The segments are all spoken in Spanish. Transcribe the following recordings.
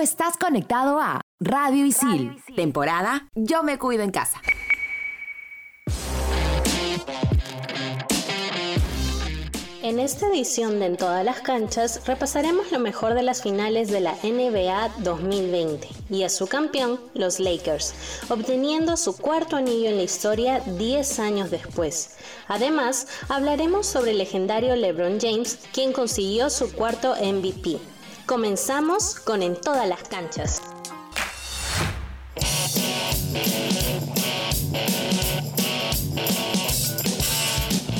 estás conectado a Radio Isil, temporada Yo me cuido en casa. En esta edición de En todas las canchas repasaremos lo mejor de las finales de la NBA 2020 y a su campeón, los Lakers, obteniendo su cuarto anillo en la historia 10 años después. Además, hablaremos sobre el legendario LeBron James, quien consiguió su cuarto MVP. Comenzamos con En todas las canchas.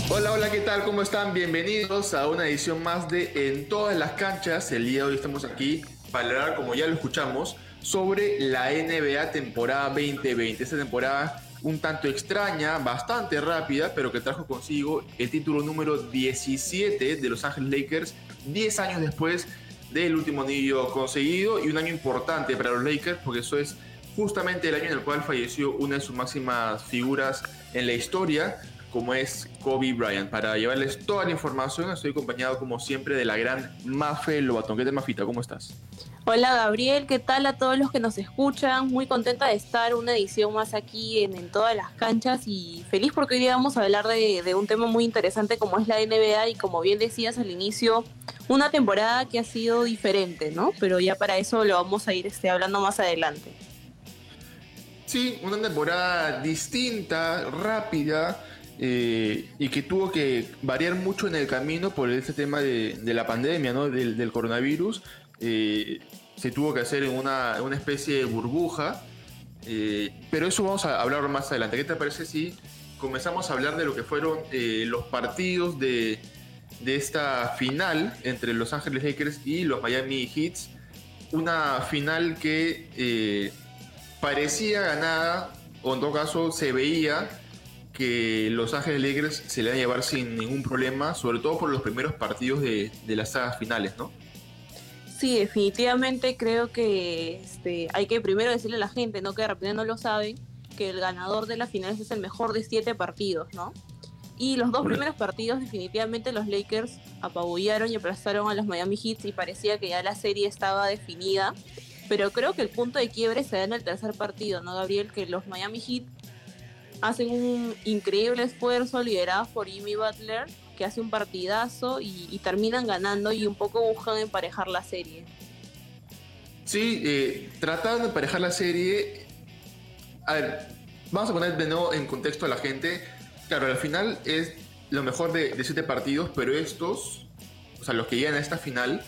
Hola, hola, ¿qué tal? ¿Cómo están? Bienvenidos a una edición más de En todas las canchas. El día de hoy estamos aquí para hablar, como ya lo escuchamos, sobre la NBA temporada 2020. Esta temporada un tanto extraña, bastante rápida, pero que trajo consigo el título número 17 de Los Ángeles Lakers, 10 años después del último anillo conseguido y un año importante para los Lakers porque eso es justamente el año en el cual falleció una de sus máximas figuras en la historia, como es Kobe Bryant. Para llevarles toda la información, estoy acompañado como siempre de la gran Mafe Lobatón. ¿Qué tal, Mafita? ¿Cómo estás? Hola Gabriel, ¿qué tal a todos los que nos escuchan? Muy contenta de estar una edición más aquí en, en todas las canchas y feliz porque hoy día vamos a hablar de, de un tema muy interesante como es la NBA y como bien decías al inicio, una temporada que ha sido diferente, ¿no? Pero ya para eso lo vamos a ir este, hablando más adelante. Sí, una temporada distinta, rápida, y que tuvo que variar mucho en el camino por este tema de, la pandemia, ¿no? del, coronavirus. Eh, se tuvo que hacer en una, una especie de burbuja, eh, pero eso vamos a hablar más adelante. ¿Qué te parece si comenzamos a hablar de lo que fueron eh, los partidos de, de esta final entre Los Ángeles Lakers y los Miami Heats? Una final que parecía ganada, o en todo caso se veía que Los Ángeles Lakers se le iban a llevar sin ningún problema, sobre todo por los primeros partidos de, de las sagas finales, ¿no? Sí, definitivamente creo que este, hay que primero decirle a la gente, ¿no? Que de repente no lo saben, que el ganador de las finales es el mejor de siete partidos, ¿no? Y los dos primeros partidos, definitivamente los Lakers apabullaron y aplastaron a los Miami Heat y parecía que ya la serie estaba definida. Pero creo que el punto de quiebre se da en el tercer partido, ¿no, Gabriel? Que los Miami Heat hacen un increíble esfuerzo liderados por Jimmy Butler, que hace un partidazo y, terminan ganando y un poco buscan emparejar la serie. Sí, eh, trataron de emparejar la serie. A ver, vamos a poner de nuevo en contexto a la gente. Claro, al final es lo mejor de siete partidos, pero estos, o sea, los que llegan a esta final,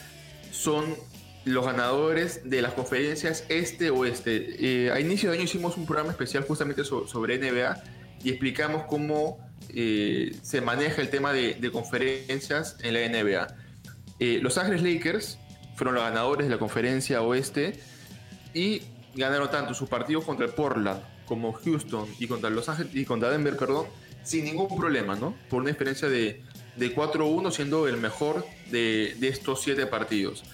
son los ganadores de las conferencias este-oeste. Eh, a inicio de año hicimos un programa especial justamente so- sobre NBA y explicamos cómo eh, se maneja el tema de, conferencias en la NBA. Eh, los Ángeles Lakers fueron los ganadores de la conferencia oeste y ganaron tanto sus partidos contra el Portland como Houston y contra Los Ángeles y contra Denver, perdón, sin ningún problema, ¿no? Por una diferencia de, de 4-1 siendo el mejor de, de estos siete partidos.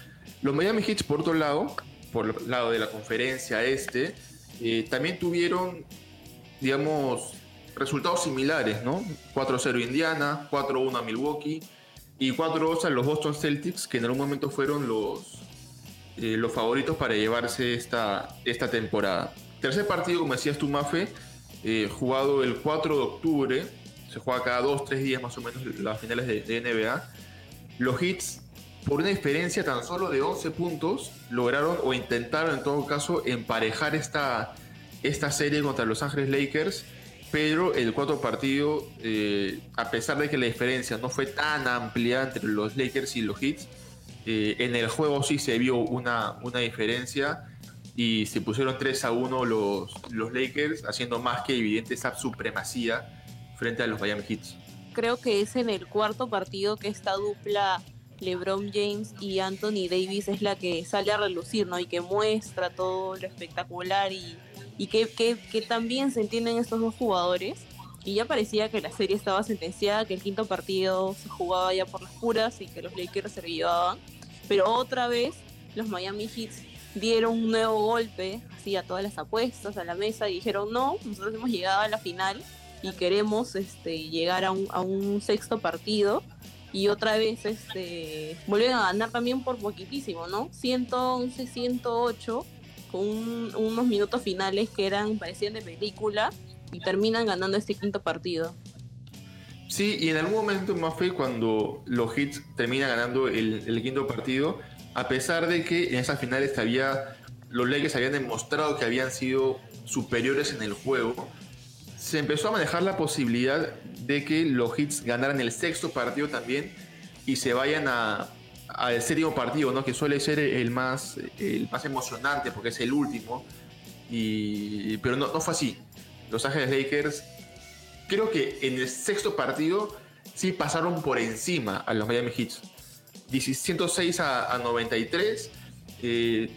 Los Miami Heat, por otro lado, por el lado de la conferencia este, eh, también tuvieron, digamos, resultados similares, ¿no? 4-0 Indiana, 4-1 a Milwaukee y 4-2 a los Boston Celtics, que en algún momento fueron los, eh, los favoritos para llevarse esta, esta temporada. Tercer partido, como decías tú, Mafe, eh, jugado el 4 de octubre, se juega cada 2-3 días más o menos las finales de, NBA. Los Hits, por una diferencia tan solo de 11 puntos, lograron o intentaron en todo caso emparejar esta, esta serie contra Los Ángeles Lakers pero el cuarto partido, eh, a pesar de que la diferencia no fue tan amplia entre los Lakers y los Heat, eh, en el juego sí se vio una, una diferencia y se pusieron 3 a 1 los, los Lakers, haciendo más que evidente esa supremacía frente a los Miami Heat. Creo que es en el cuarto partido que esta dupla LeBron James y Anthony Davis es la que sale a relucir, ¿no? Y que muestra todo lo espectacular y, y que, que, también se entienden estos dos jugadores. Y ya parecía que la serie estaba sentenciada, que el quinto partido se jugaba ya por las puras y que los Lakers se llevaban. Pero otra vez los Miami Heat dieron un nuevo golpe así a todas las apuestas a la mesa y dijeron no, nosotros hemos llegado a la final y queremos este, llegar a un, a un sexto partido y otra vez este volvieron a ganar también por poquitísimo, ¿no? 111, 108 con unos minutos finales que eran parecían de película y terminan ganando este quinto partido. Sí, y en algún momento más fue cuando los Hits terminan ganando el, quinto partido, a pesar de que en esas finales había, los Lakers habían demostrado que habían sido superiores en el juego, se empezó a manejar la posibilidad de que los Hits ganaran el sexto partido también y se vayan al séptimo partido, ¿no? que suele ser el más, el más emocionante porque es el último. Y, pero no, no fue así. Los Ángeles Lakers creo que en el sexto partido sí pasaron por encima a los Miami Heat. 106 a, 93. Eh,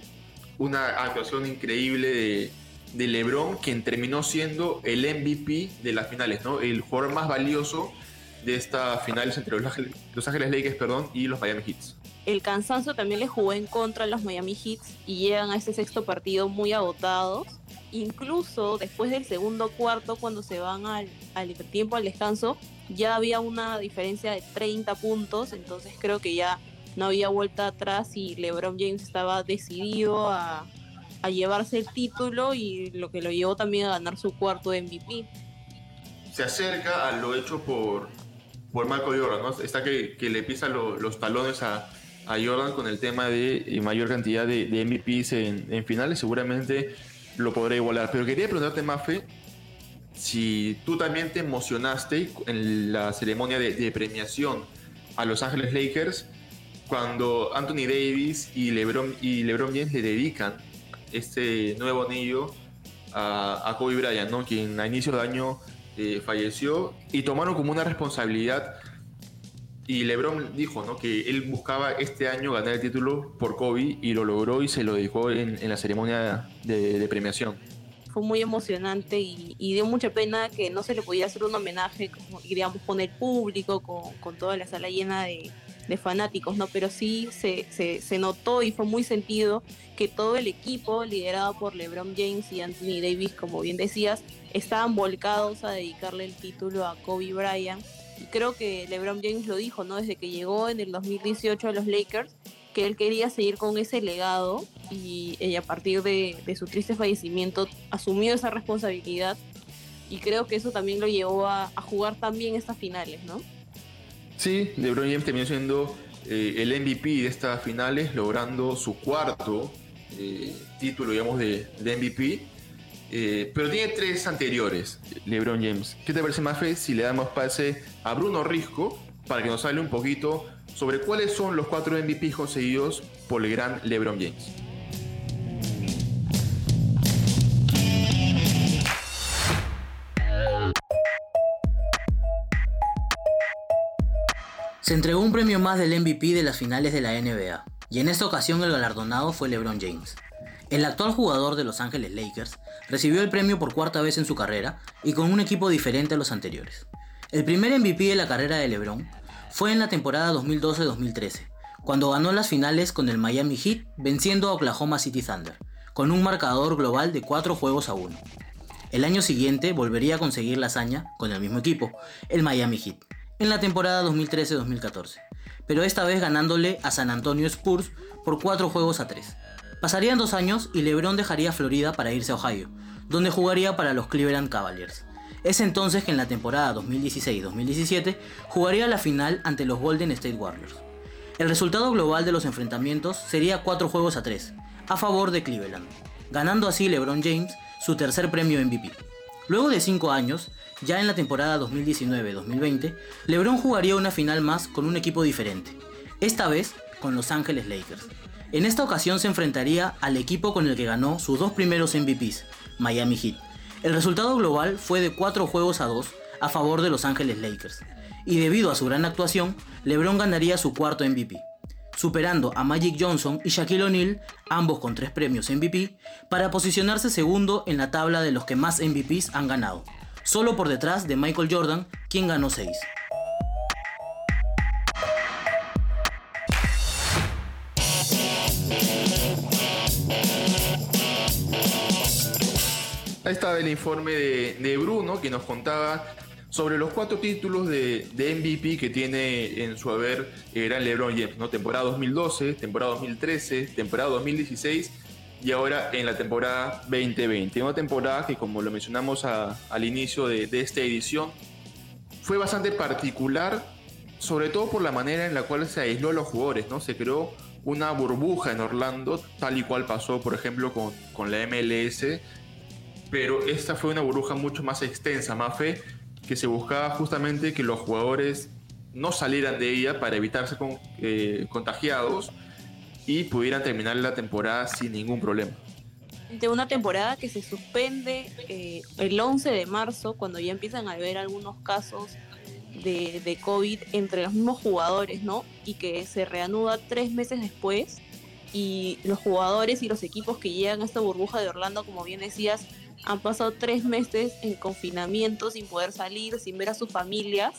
una actuación increíble de, LeBron, quien terminó siendo el MVP de las finales, ¿no? El jugador más valioso de estas finales entre los, Ángeles Lakers perdón, y los Miami Heat. El cansancio también le jugó en contra a los Miami Heat y llegan a este sexto partido muy agotados incluso después del segundo cuarto, cuando se van al, tiempo, al descanso, ya había una diferencia de 30 puntos, entonces creo que ya no había vuelta atrás y LeBron James estaba decidido a, llevarse el título y lo que lo llevó también a ganar su cuarto MVP. Se acerca a lo hecho por, por Michael Jordan, ¿no? Está que, le pisa los talones a, Jordan con el tema de mayor cantidad de, MVPs en, finales, seguramente lo podré igualar. Pero quería preguntarte, Mafe, si tú también te emocionaste en la ceremonia de, premiación a Los Ángeles Lakers cuando Anthony Davis y LeBron, y LeBron James le dedican este nuevo anillo a, Kobe Bryant, ¿no? quien a inicio de año eh, falleció y tomaron como una responsabilidad y LeBron dijo ¿no? que él buscaba este año ganar el título por Kobe y lo logró y se lo dejó en, la ceremonia de, premiación. Fue muy emocionante y, dio mucha pena que no se le pudiera hacer un homenaje, digamos, con el público, con, toda la sala llena de, fanáticos, ¿no? Pero sí se, se, notó y fue muy sentido que todo el equipo, liderado por LeBron James y Anthony Davis, como bien decías, estaban volcados a dedicarle el título a Kobe Bryant creo que LeBron James lo dijo, ¿no? Desde que llegó en el 2018 a los Lakers, que él quería seguir con ese legado y, a partir de, su triste fallecimiento asumió esa responsabilidad y creo que eso también lo llevó a, jugar también estas finales, ¿no? Sí, LeBron James terminó siendo eh, el MVP de estas finales, logrando su cuarto eh, título, digamos, de, MVP eh, pero tiene tres anteriores, LeBron James. ¿Qué te parece, Mafe, si le damos pase a Bruno Risco para que nos hable un poquito sobre cuáles son los cuatro MVP conseguidos por el gran LeBron James? Se entregó un premio más del MVP de las finales de la NBA, y en esta ocasión el galardonado fue LeBron James. El actual jugador de Los Ángeles Lakers recibió el premio por cuarta vez en su carrera y con un equipo diferente a los anteriores. El primer MVP de la carrera de LeBron fue en la temporada 2012-2013, cuando ganó las finales con el Miami Heat venciendo a Oklahoma City Thunder, con un marcador global de 4 juegos a 1. El año siguiente volvería a conseguir la hazaña con el mismo equipo, el Miami Heat, en la temporada 2013-2014, pero esta vez ganándole a San Antonio Spurs por 4 juegos a 3. Pasarían dos años y LeBron dejaría Florida para irse a Ohio, donde jugaría para los Cleveland Cavaliers. Es entonces que en la temporada 2016-2017 jugaría la final ante los Golden State Warriors. El resultado global de los enfrentamientos sería 4 juegos a 3, a favor de Cleveland, ganando así LeBron James su tercer premio MVP. Luego de 5 años, ya en la temporada 2019-2020, LeBron jugaría una final más con un equipo diferente, esta vez con Los Ángeles Lakers. En esta ocasión se enfrentaría al equipo con el que ganó sus dos primeros MVPs, Miami Heat. El resultado global fue de 4 juegos a 2 a favor de Los Ángeles Lakers, y debido a su gran actuación, LeBron ganaría su cuarto MVP, superando a Magic Johnson y Shaquille O'Neal, ambos con tres premios MVP, para posicionarse segundo en la tabla de los que más MVPs han ganado, solo por detrás de Michael Jordan, quien ganó 6. Ahí estaba el informe de, Bruno que nos contaba sobre los cuatro títulos de, MVP que tiene en su haber eran LeBron James, ¿no? Temporada 2012, temporada 2013, temporada 2016 y ahora en la temporada 2020. Una temporada que, como lo mencionamos al inicio de, de esta edición, fue bastante particular, sobre todo por la manera en la cual se aisló a los jugadores, ¿no? Se creó una burbuja en Orlando, tal y cual pasó, por ejemplo, con, con la MLS, pero esta fue una burbuja mucho más extensa, más fe, que se buscaba justamente que los jugadores no salieran de ella para evitarse con, eh, contagiados y pudieran terminar la temporada sin ningún problema. De una temporada que se suspende eh, el 11 de marzo, cuando ya empiezan a haber algunos casos de, de, COVID entre los mismos jugadores, ¿no? Y que se reanuda tres meses después. Y los jugadores y los equipos que llegan a esta burbuja de Orlando, como bien decías, han pasado tres meses en confinamiento sin poder salir, sin ver a sus familias.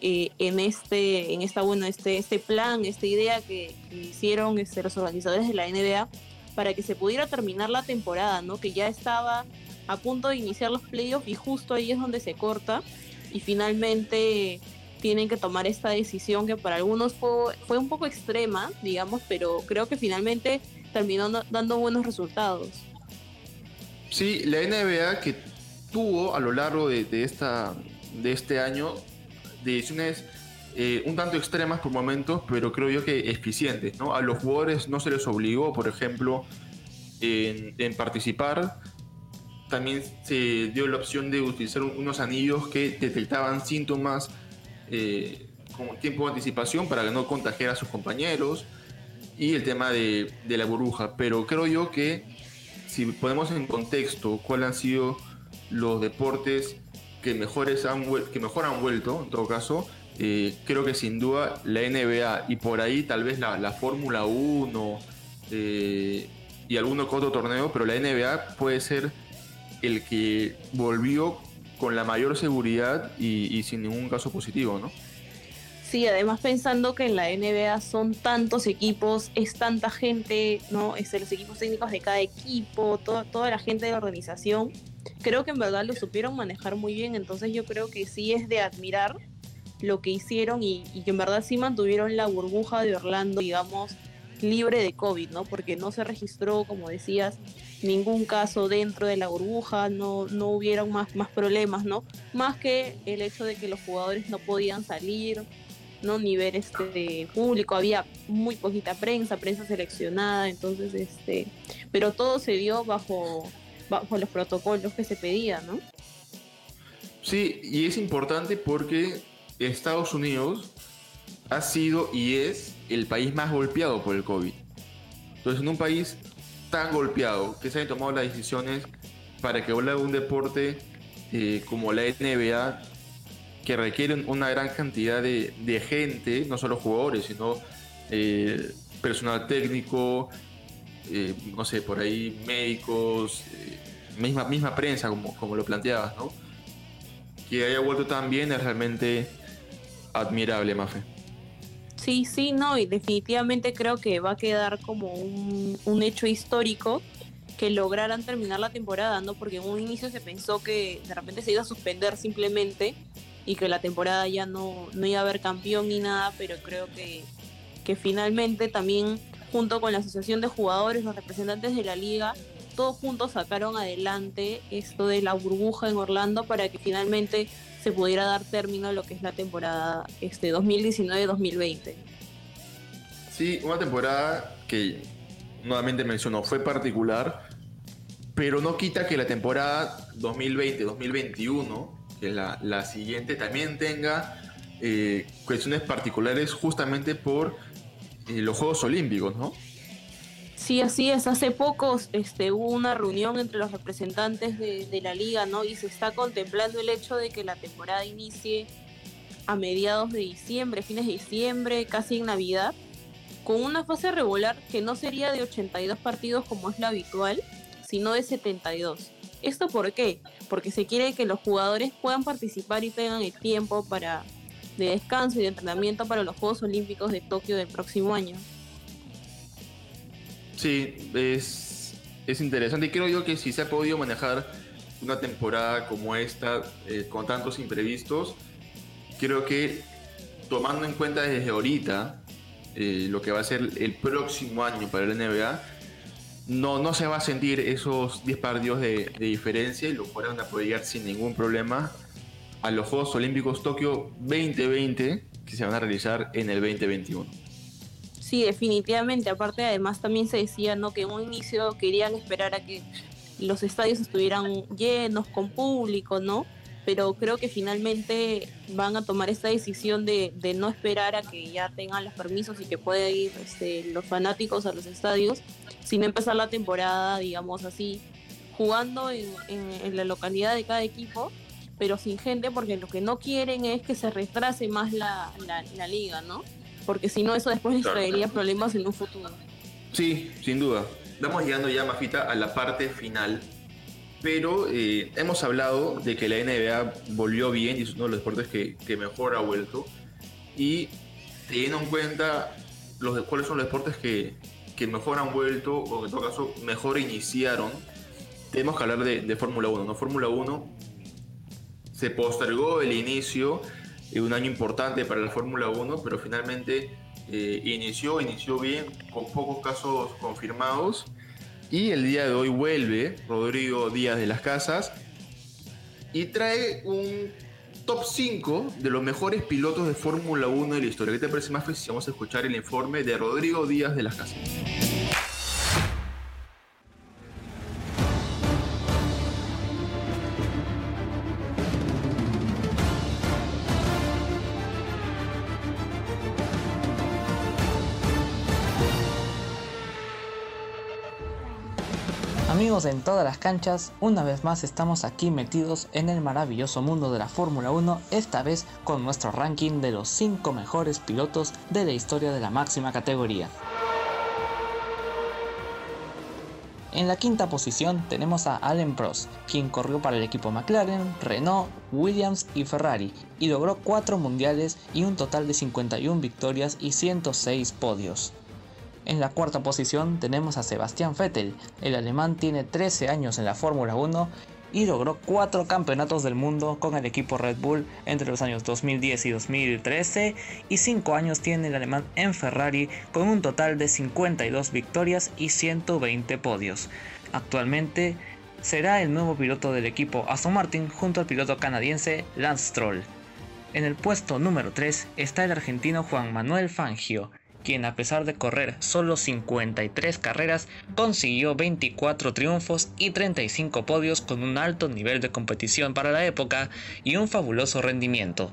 Eh, en este, en esta, bueno, este, este plan, esta idea que, hicieron este, los organizadores de la NBA para que se pudiera terminar la temporada, ¿no? Que ya estaba a punto de iniciar los playoffs y justo ahí es donde se corta y finalmente tienen que tomar esta decisión que para algunos fue, fue un poco extrema, digamos, pero creo que finalmente terminó dando buenos resultados. Sí, la NBA que tuvo a lo largo de, este año decisiones eh, un tanto extremas por momentos, pero creo yo que eficientes. ¿no? A los jugadores no se les obligó, por ejemplo, en, participar. También se dio la opción de utilizar unos anillos que detectaban síntomas eh, con tiempo de anticipación para que no contagiara a sus compañeros. Y el tema de, de la burbuja. Pero creo yo que si ponemos en contexto cuáles han sido los deportes que, mejores han, que mejor han vuelto, en todo caso, eh, creo que sin duda la NBA y por ahí tal vez la, Fórmula 1 eh, y alguno otro torneo, pero la NBA puede ser el que volvió con la mayor seguridad y, sin ningún caso positivo, ¿no? Sí, además pensando que en la NBA son tantos equipos, es tanta gente, ¿no? Es los equipos técnicos de cada equipo, toda la gente de la organización. Creo que en verdad lo supieron manejar muy bien, entonces yo creo que sí es de admirar lo que hicieron y, que en verdad sí mantuvieron la burbuja de Orlando, digamos, libre de COVID, ¿no? Porque no se registró, como decías, ningún caso dentro de la burbuja, no, no hubieron más, más problemas, ¿no? Más que el hecho de que los jugadores no podían salir, no ni ver este público había muy poquita prensa prensa seleccionada entonces este pero todo se dio bajo bajo los protocolos que se pedían no sí y es importante porque Estados Unidos ha sido y es el país más golpeado por el covid. Entonces en un país tan golpeado que se han tomado las decisiones para que vuelva un deporte eh, como la NBA que requieren una gran cantidad de, gente, no solo jugadores, sino eh, personal técnico, eh, no sé, por ahí médicos, eh, misma, misma prensa, como, como lo planteabas, ¿no? Que haya vuelto tan bien es realmente admirable, Mafe. Sí, sí, no, y definitivamente creo que va a quedar como un, un hecho histórico que lograran terminar la temporada, ¿no? Porque en un inicio se pensó que de repente se iba a suspender simplemente y que la temporada ya no, no iba a haber campeón ni nada, pero creo que, que finalmente también junto con la Asociación de Jugadores, los representantes de la liga, todos juntos sacaron adelante esto de la burbuja en Orlando para que finalmente se pudiera dar término a lo que es la temporada este 2019-2020. Sí, una temporada que nuevamente mencionó fue particular, pero no quita que la temporada 2020-2021 que la, siguiente también tenga eh, cuestiones particulares justamente por los Juegos Olímpicos, ¿no? Sí, así es. Hace poco este, hubo una reunión entre los representantes de, de, la liga, ¿no? Y se está contemplando el hecho de que la temporada inicie a mediados de diciembre, fines de diciembre, casi en Navidad, con una fase regular que no sería de 82 partidos como es lo habitual, sino de 72. ¿Esto por qué? Porque se quiere que los jugadores puedan participar y tengan el tiempo para de descanso y de entrenamiento para los Juegos Olímpicos de Tokio del próximo año. Sí, es, es interesante y creo yo que si se ha podido manejar una temporada como esta, eh, con tantos imprevistos, creo que tomando en cuenta desde ahorita eh, lo que va a ser el próximo año para la NBA, no, no se va a sentir esos 10 partidos de, diferencia y lo podrán apoyar sin ningún problema a los Juegos Olímpicos Tokio 2020 que se van a realizar en el 2021. Sí, definitivamente. Aparte, además también se decía ¿no? que en un inicio querían esperar a que los estadios estuvieran llenos, con público, ¿no? Pero creo que finalmente van a tomar esta decisión de, no esperar a que ya tengan los permisos y que puedan ir este, los fanáticos a los estadios, sin empezar la temporada, digamos así, jugando en, la localidad de cada equipo, pero sin gente, porque lo que no quieren es que se retrase más la, liga, ¿no? Porque si no, eso después les traería problemas en un futuro. Sí, sin duda. Estamos llegando ya, Mafita, a la parte final. Pero eh, hemos hablado de que la NBA volvió bien y es uno de los deportes que, mejor ha vuelto. Y teniendo en cuenta los, cuáles son los deportes que, mejor han vuelto o que en todo caso mejor iniciaron, tenemos que hablar de, Fórmula 1. ¿no? Fórmula 1 se postergó el inicio de un año importante para la Fórmula 1, pero finalmente eh, inició, inició bien, con pocos casos confirmados. Y el día de hoy vuelve Rodrigo Díaz de las Casas y trae un top 5 de los mejores pilotos de Fórmula 1 de la historia. ¿Qué te parece más si vamos a escuchar el informe de Rodrigo Díaz de las Casas? Amigos en todas las canchas, una vez más estamos aquí metidos en el maravilloso mundo de la Fórmula 1, esta vez con nuestro ranking de los 5 mejores pilotos de la historia de la máxima categoría. En la quinta posición tenemos a Allen Prost, quien corrió para el equipo McLaren, Renault, Williams y Ferrari, y logró 4 mundiales y un total de 51 victorias y 106 podios. En la cuarta posición tenemos a Sebastián Vettel. El alemán tiene 13 años en la Fórmula 1 y logró 4 campeonatos del mundo con el equipo Red Bull entre los años 2010 y 2013 y 5 años tiene el alemán en Ferrari con un total de 52 victorias y 120 podios. Actualmente será el nuevo piloto del equipo Aston Martin junto al piloto canadiense Lance Stroll. En el puesto número 3 está el argentino Juan Manuel Fangio, quien a pesar de correr solo 53 carreras, consiguió 24 triunfos y 35 podios con un alto nivel de competición para la época y un fabuloso rendimiento.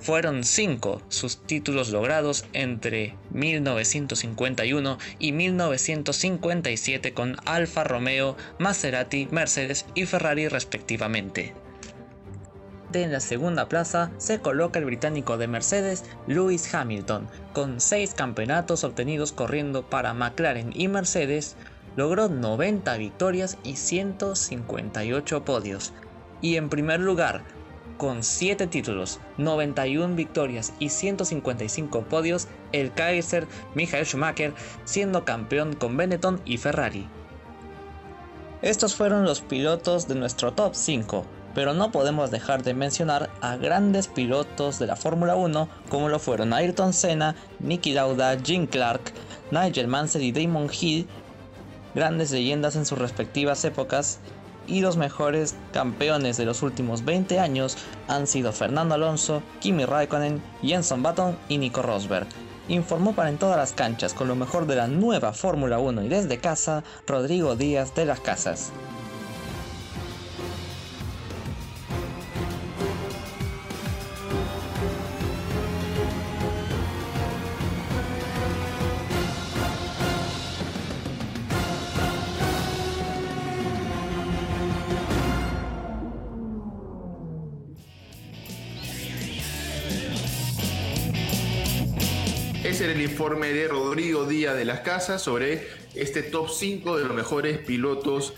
Fueron 5 sus títulos logrados entre 1951 y 1957 con Alfa Romeo, Maserati, Mercedes y Ferrari respectivamente en la segunda plaza se coloca el británico de Mercedes Lewis Hamilton, con 6 campeonatos obtenidos corriendo para McLaren y Mercedes, logró 90 victorias y 158 podios. Y en primer lugar, con 7 títulos, 91 victorias y 155 podios, el Kaiser Michael Schumacher, siendo campeón con Benetton y Ferrari. Estos fueron los pilotos de nuestro top 5 pero no podemos dejar de mencionar a grandes pilotos de la Fórmula 1 como lo fueron Ayrton Senna, Nicky Lauda, Jim Clark, Nigel Mansell y Damon Hill, grandes leyendas en sus respectivas épocas y los mejores campeones de los últimos 20 años han sido Fernando Alonso, Kimi Raikkonen, Jenson Button y Nico Rosberg. Informó para en todas las canchas con lo mejor de la nueva Fórmula 1 y desde casa, Rodrigo Díaz de las Casas. El informe de Rodrigo Díaz de las Casas sobre este top 5 de los mejores pilotos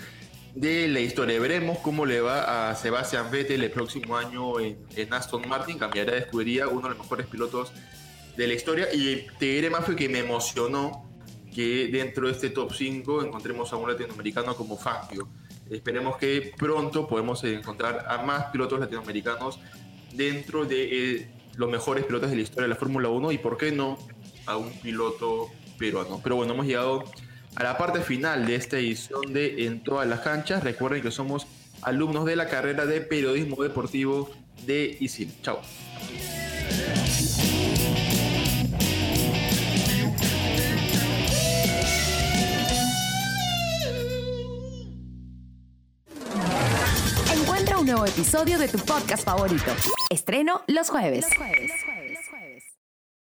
de la historia. Veremos cómo le va a Sebastian Vettel el próximo año en, Aston Martin. Cambiará de escudería, uno de los mejores pilotos de la historia. Y te diré más que me emocionó que dentro de este top 5 encontremos a un latinoamericano como Fangio. Esperemos que pronto podamos encontrar a más pilotos latinoamericanos dentro de eh, los mejores pilotos de la historia de la Fórmula 1 y, por qué no, a un piloto peruano. Pero bueno, hemos llegado a la parte final de esta edición de En todas las canchas. Recuerden que somos alumnos de la carrera de periodismo deportivo de ISIL. Chao. Encuentra un nuevo episodio de tu podcast favorito. Estreno los jueves. Los jueves.